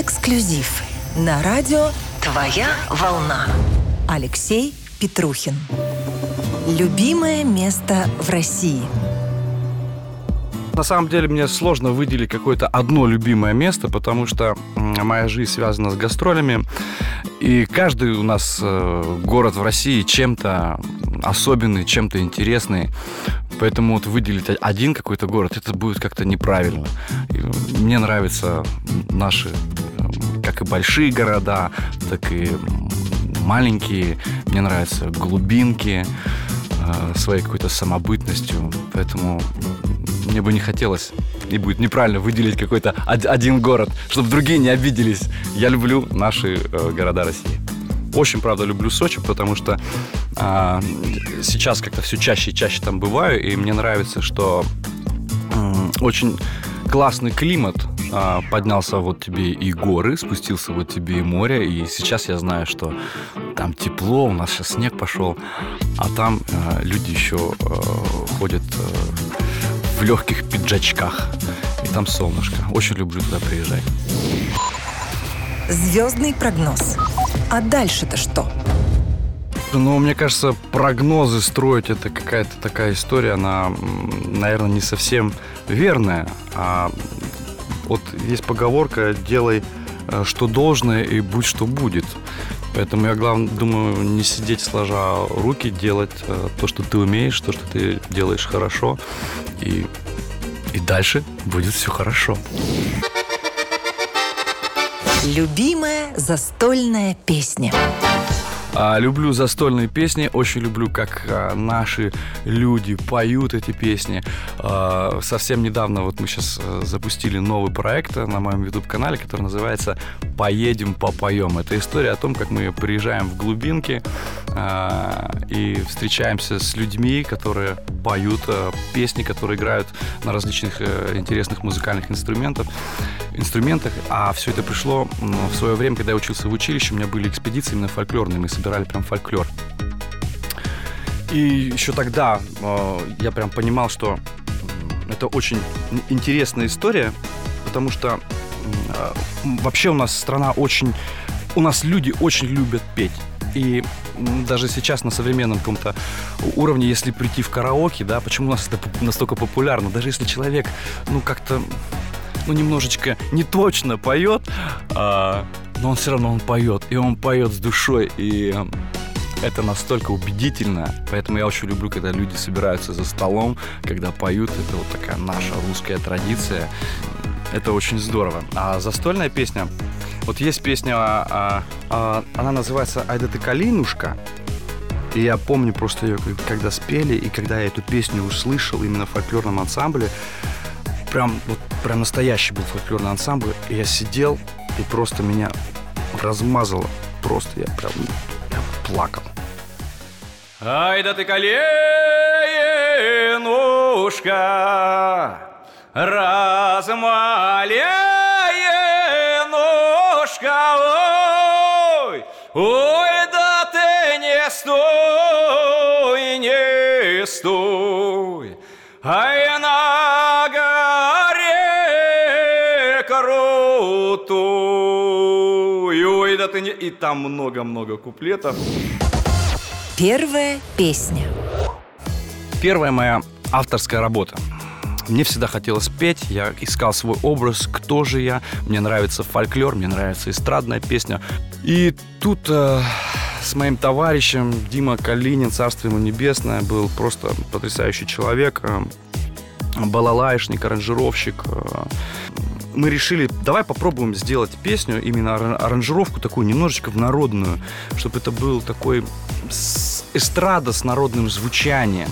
Эксклюзив на радио «Твоя волна». Алексей Петрухин. Любимое место в России – на самом деле мне сложно выделить какое-то одно любимое место, потому что моя жизнь связана с гастролями. И каждый у нас э, город в России чем-то особенный, чем-то интересный. Поэтому вот выделить один какой-то город, это будет как-то неправильно. И мне нравятся наши и большие города, так и маленькие. Мне нравятся глубинки э, своей какой-то самобытностью. Поэтому мне бы не хотелось, и будет неправильно выделить какой-то один город, чтобы другие не обиделись. Я люблю наши э, города России. Очень, правда, люблю Сочи, потому что э, сейчас как-то все чаще и чаще там бываю, и мне нравится, что э, очень классный климат, э, поднялся вот тебе и горы, спустился вот тебе и море, и сейчас я знаю, что там тепло, у нас сейчас снег пошел, а там э, люди еще э, ходят э, в легких пиджачках. И там солнышко. Очень люблю туда приезжать. Звездный прогноз. А дальше-то что? Ну, мне кажется, прогнозы строить это какая-то такая история, она, наверное, не совсем верная. А вот есть поговорка «делай, э, что должно, и будь, что будет». Поэтому я, главное, думаю, не сидеть сложа руки, делать э, то, что ты умеешь, то, что ты делаешь хорошо. И, и дальше будет все хорошо. Любимая застольная песня. А, люблю застольные песни, очень люблю, как а, наши люди поют эти песни. А, совсем недавно вот мы сейчас а, запустили новый проект на моем YouTube-канале, который называется «Поедем, попоем». Это история о том, как мы приезжаем в глубинки а, и встречаемся с людьми, которые поют а, песни, которые играют на различных а, интересных музыкальных инструментах. инструментах. А все это пришло в свое время, когда я учился в училище, у меня были экспедиции именно фольклорные. Мы собирали прям фольклор. И еще тогда э, я прям понимал, что это очень интересная история, потому что э, вообще у нас страна очень... У нас люди очень любят петь. И даже сейчас на современном каком-то уровне, если прийти в караоке, да, почему у нас это настолько популярно, даже если человек, ну, как-то, ну, немножечко не точно поет, а, но он все равно он поет, и он поет с душой, и это настолько убедительно, поэтому я очень люблю, когда люди собираются за столом, когда поют, это вот такая наша русская традиция, это очень здорово. А застольная песня, вот есть песня, а, а, она называется «Айда ты калинушка», и я помню просто ее, когда спели, и когда я эту песню услышал именно в фольклорном ансамбле, прям вот прям настоящий был фольклорный ансамбль, и я сидел и просто меня размазало. Просто я прям я плакал. Ай да ты коленушка, размаленушка, не... И там много-много куплетов. Первая песня. Первая моя авторская работа. Мне всегда хотелось петь, я искал свой образ, кто же я. Мне нравится фольклор, мне нравится эстрадная песня. И тут э, с моим товарищем Дима Калинин, царство ему небесное, был просто потрясающий человек. Э, балалайшник, аранжировщик. Мы решили, давай попробуем сделать песню, именно аранжировку такую, немножечко в народную, чтобы это был такой эстрада с народным звучанием.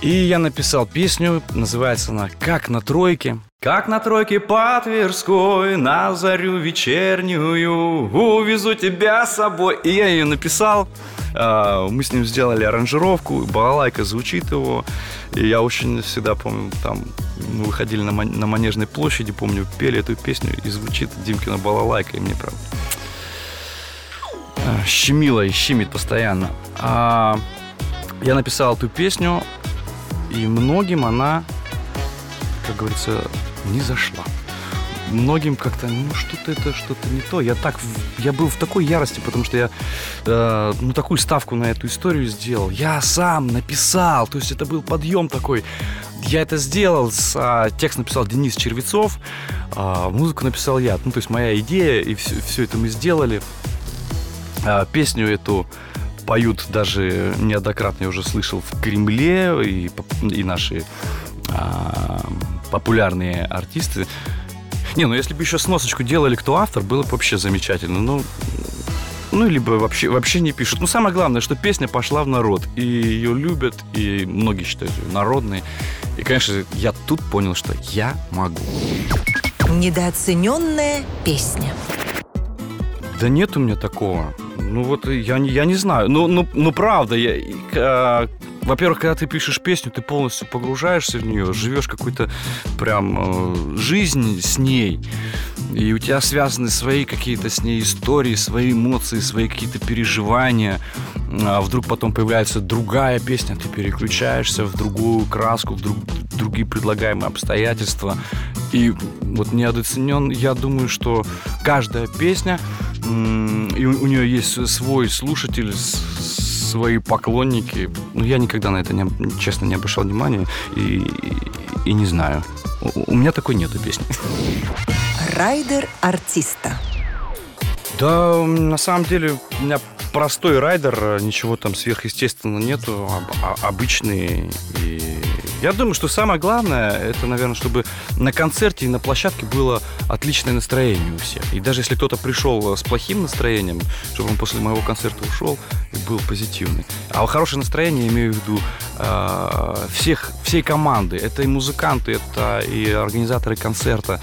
И я написал песню, называется она «Как на тройке». Как на тройке по Тверской, на зарю вечернюю, увезу тебя с собой. И я ее написал, мы с ним сделали аранжировку, балалайка звучит его. И я очень всегда помню, там мы выходили на, на Манежной площади, помню, пели эту песню, и звучит Димкина балалайка, и мне прям а, щемило и щемит постоянно. А я написал эту песню, и многим она, как говорится, не зашла. Многим как-то, ну, что-то это, что-то не то. Я так, я был в такой ярости, потому что я, э, ну, такую ставку на эту историю сделал. Я сам написал, то есть это был подъем такой. Я это сделал, с, а, текст написал Денис Червецов, а, музыку написал я. Ну, то есть моя идея, и все, все это мы сделали. А, песню эту поют даже неоднократно я уже слышал в Кремле и, и наши а, популярные артисты. Не, ну если бы еще сносочку делали, кто автор, было бы вообще замечательно. Ну, ну, либо вообще, вообще не пишут. Но самое главное, что песня пошла в народ. И ее любят, и многие считают ее народной. И, конечно, я тут понял, что я могу. Недооцененная песня. Да нет у меня такого. Ну вот я, я не знаю. Ну, ну, ну правда, я, а, во-первых, когда ты пишешь песню, ты полностью погружаешься в нее, живешь какой-то прям э, жизнь с ней, и у тебя связаны свои какие-то с ней истории, свои эмоции, свои какие-то переживания. А вдруг потом появляется другая песня, ты переключаешься в другую краску, в друг, другие предлагаемые обстоятельства. И вот недооценен, я думаю, что каждая песня, и у, у нее есть свой слушатель, свои поклонники. Ну, я никогда на это, не, честно, не обращал внимания и, и, и не знаю. У, у меня такой нету песни. Райдер артиста. Да, на самом деле, у меня простой райдер, ничего там сверхъестественного нету, обычный и я думаю, что самое главное, это, наверное, чтобы на концерте и на площадке было отличное настроение у всех. И даже если кто-то пришел с плохим настроением, чтобы он после моего концерта ушел и был позитивный. А хорошее настроение, я имею в виду э, всех, всей команды. Это и музыканты, это и организаторы концерта.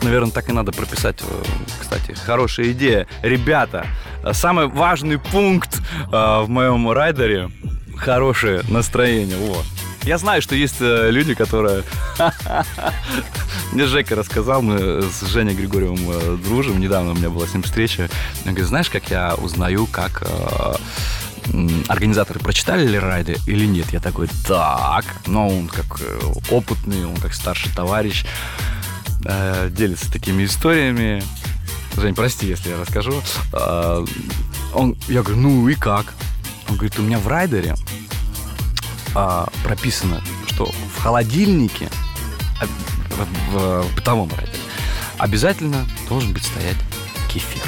Наверное, так и надо прописать. Э, кстати, хорошая идея. Ребята, самый важный пункт э, в моем райдере – хорошее настроение. Вот. Я знаю, что есть э, люди, которые... Мне Жека рассказал, мы с Женей Григорьевым э, дружим. Недавно у меня была с ним встреча. Он говорит, знаешь, как я узнаю, как э, организаторы прочитали ли райды или нет. Я такой, так. Но он как опытный, он как старший товарищ делится такими историями. Жень, прости, если я расскажу. Он, я говорю, ну и как? Он говорит, у меня в райдере а, прописано, что в холодильнике, а, в, в бытовом райдере, обязательно должен быть стоять кефир.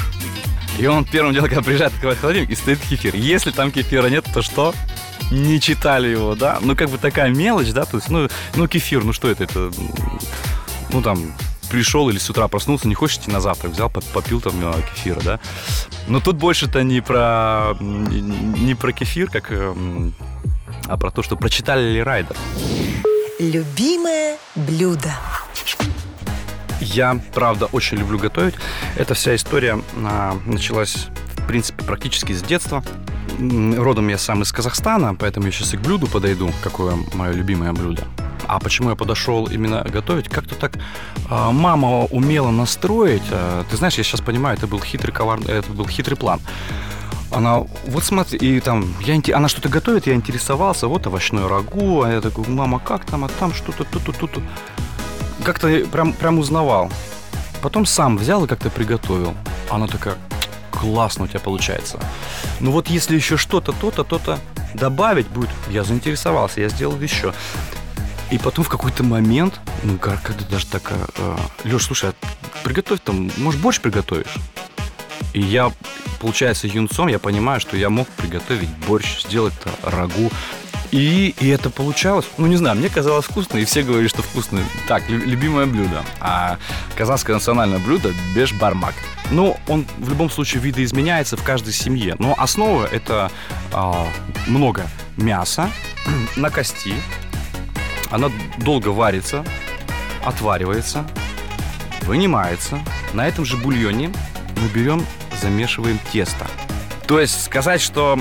И он первым делом, когда приезжает, открывает холодильник, и стоит кефир. Если там кефира нет, то что? Не читали его, да? Ну, как бы такая мелочь, да? То есть, ну, ну кефир, ну что это? Это, ну, там, пришел или с утра проснулся, не хочешь идти на завтрак, взял, попил там э, кефира, да? Но тут больше-то не про, не про кефир, как эм, а про то, что прочитали ли Райдер. Любимое блюдо. Я, правда, очень люблю готовить. Эта вся история а, началась, в принципе, практически с детства. Родом я сам из Казахстана, поэтому я сейчас и к блюду подойду, какое мое любимое блюдо. А почему я подошел именно готовить? Как-то так а, мама умела настроить. А, ты знаешь, я сейчас понимаю, это был хитрый коварный, это был хитрый план. Она, вот смотри, и там, я, она что-то готовит, я интересовался, вот овощное рагу, а я такой, мама, как там, а там что-то, тут-тут, тут Как-то прям, прям узнавал. Потом сам взял и как-то приготовил. Она такая, классно у тебя получается. Ну вот если еще что-то, то-то, то-то добавить будет, я заинтересовался, я сделал еще. И потом в какой-то момент, ну, когда даже такая, э, Леш, слушай, а приготовь там, может, больше приготовишь? И я, получается, юнцом я понимаю, что я мог приготовить борщ, сделать рагу. И, и это получалось, ну не знаю, мне казалось вкусно, и все говорили, что вкусно. Так, любимое блюдо. А казахское национальное блюдо – беш-бармак. Ну, он в любом случае видоизменяется в каждой семье. Но основа – это а, много мяса на кости. Она долго варится, отваривается, вынимается. На этом же бульоне мы берем замешиваем тесто. То есть сказать, что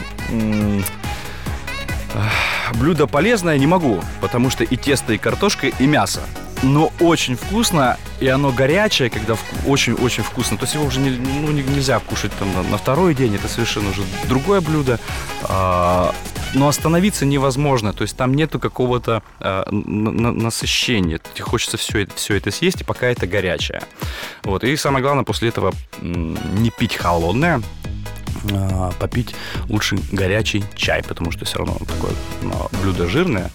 блюдо полезное не могу, потому что и тесто, и картошка, и мясо. Но очень вкусно, и оно горячее, когда очень-очень вкусно. То есть его уже не, ну, нельзя кушать там на, на второй день, это совершенно уже другое блюдо. А, но остановиться невозможно. То есть там нету какого-то э, насыщения. Тебе хочется все это, все это съесть, и пока это горячее. Вот. И самое главное, после этого не пить холодное, а попить лучше горячий чай, потому что все равно такое блюдо жирное.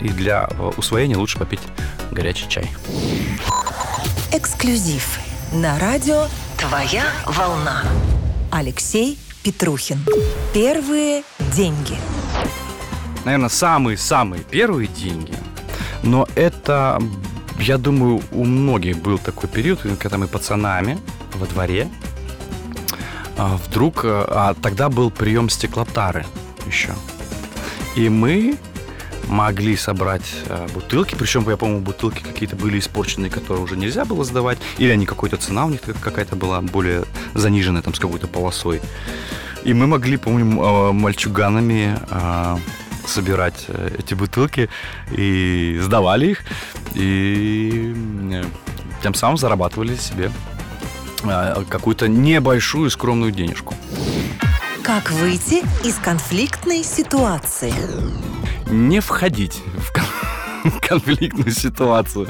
И для усвоения лучше попить горячий чай. Эксклюзив на радио «Твоя волна». Алексей Петрухин. Первые деньги. Наверное, самые-самые первые деньги. Но это, я думаю, у многих был такой период, когда мы пацанами во дворе а, вдруг... А тогда был прием стеклотары еще. И мы могли собрать э, бутылки, причем, я помню, бутылки какие-то были испорченные, которые уже нельзя было сдавать, или они какой-то цена у них какая-то была более заниженная, там, с какой-то полосой. И мы могли, помню, э, мальчуганами э, собирать эти бутылки и сдавали их, и тем самым зарабатывали себе какую-то небольшую скромную денежку. Как выйти из конфликтной ситуации? Не входить в конфликтную ситуацию.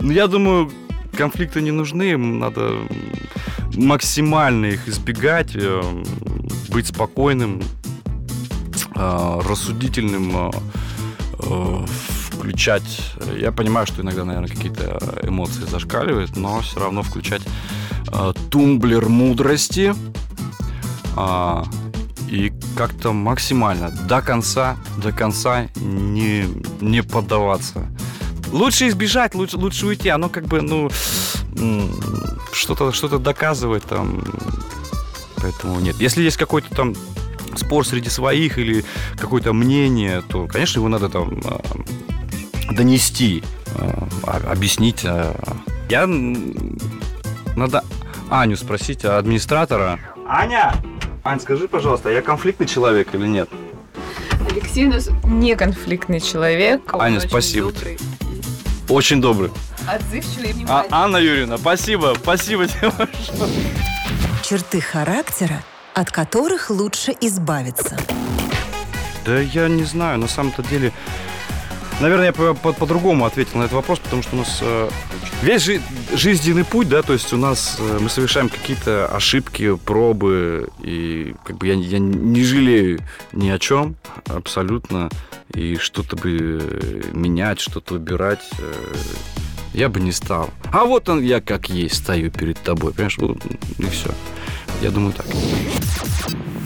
Ну, я думаю, конфликты не нужны, надо максимально их избегать, э, быть спокойным, э, рассудительным, э, включать... Я понимаю, что иногда, наверное, какие-то эмоции зашкаливают, но все равно включать тумблер мудрости, а, и как-то максимально до конца, до конца не, не поддаваться. Лучше избежать, лучше, лучше уйти. Оно как бы, ну, что-то что доказывает там. Поэтому нет. Если есть какой-то там спор среди своих или какое-то мнение, то, конечно, его надо там а, донести, а, объяснить. А. Я надо Аню спросить, администратора. Аня! Ань, скажи, пожалуйста, я конфликтный человек или нет? Алексей у нас не конфликтный человек. Аня, очень спасибо. Добрый. Очень добрый. Отзывчивый и А, Анна Юрьевна, спасибо, спасибо тебе большое. Черты характера, от которых лучше избавиться. Да я не знаю, на самом-то деле Наверное, я по-другому по, по ответил на этот вопрос, потому что у нас э, весь жи- жизненный путь, да, то есть у нас э, мы совершаем какие-то ошибки, пробы, и как бы я, я не жалею ни о чем абсолютно, и что-то бы менять, что-то убирать э, я бы не стал. А вот он я как есть стою перед тобой, понимаешь, вот, и все. Я думаю так.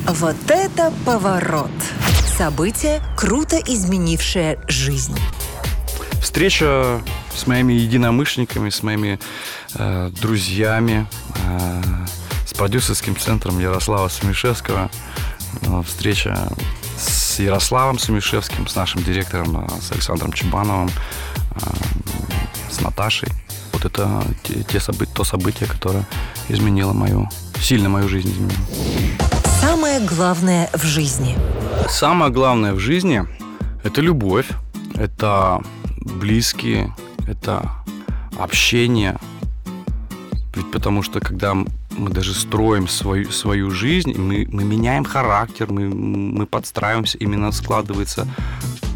Вот это поворот! Событие, круто изменившее жизнь. Встреча с моими единомышленниками, с моими э, друзьями, э, с продюсерским центром Ярослава Сумишевского. Э, встреча с Ярославом Сумишевским, с нашим директором, э, с Александром Чебановым, э, с Наташей. Вот это те, те события, то событие, которое изменило мою, сильно мою жизнь изменило. Самое главное в жизни. Самое главное в жизни – это любовь, это близкие, это общение. Ведь потому что когда мы даже строим свою, свою жизнь, мы, мы меняем характер, мы, мы подстраиваемся, именно складывается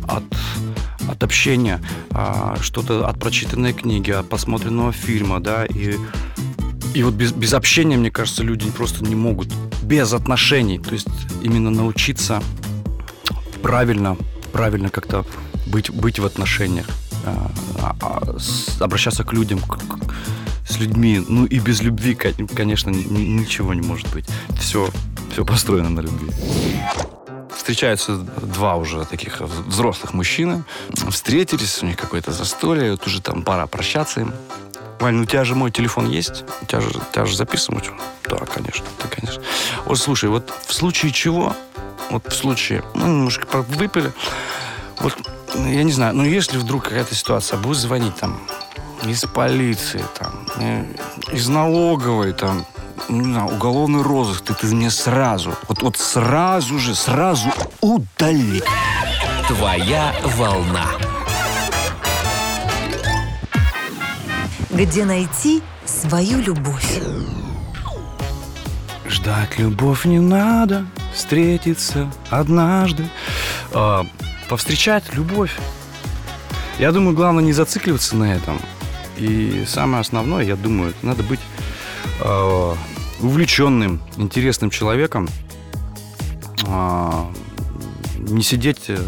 от, от общения, а, что-то от прочитанной книги, от посмотренного фильма, да, и и вот без, без общения, мне кажется, люди просто не могут. Без отношений. То есть именно научиться правильно, правильно как-то быть, быть в отношениях. А, а, а, обращаться к людям, к, к, с людьми. Ну и без любви, конечно, ничего не может быть. Все, все построено на любви встречаются два уже таких взрослых мужчины, встретились, у них какое-то застолье, вот уже там пора прощаться им. Вань, ну у тебя же мой телефон есть? У тебя же, тебя же записан? Да, конечно, да, конечно. Вот слушай, вот в случае чего, вот в случае, ну, немножко выпили, вот, я не знаю, ну, если вдруг какая-то ситуация, будешь звонить там из полиции, там, э, из налоговой, там, не знаю, уголовный розыск, ты, ты мне сразу, вот, вот сразу же, сразу удали. Твоя волна. где найти свою любовь. Ждать любовь не надо, встретиться однажды. А, повстречать любовь. Я думаю, главное не зацикливаться на этом. И самое основное, я думаю, надо быть э, увлеченным, интересным человеком, э, не сидеть э,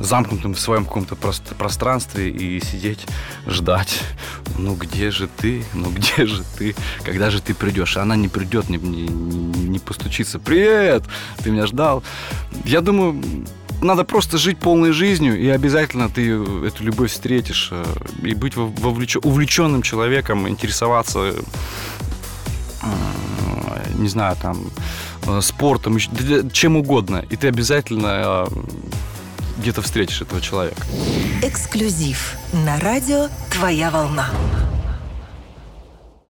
замкнутым в своем каком-то пространстве и сидеть, ждать. Ну где же ты? Ну где же ты? Когда же ты придешь? Она не придет, не, не, не постучится. Привет! Ты меня ждал. Я думаю, надо просто жить полной жизнью, и обязательно ты эту любовь встретишь. Э, и быть вовлечен, увлеченным человеком, интересоваться, э, не знаю, там, э, спортом, чем угодно. И ты обязательно где-то встретишь этого человека. Эксклюзив на радио «Твоя волна».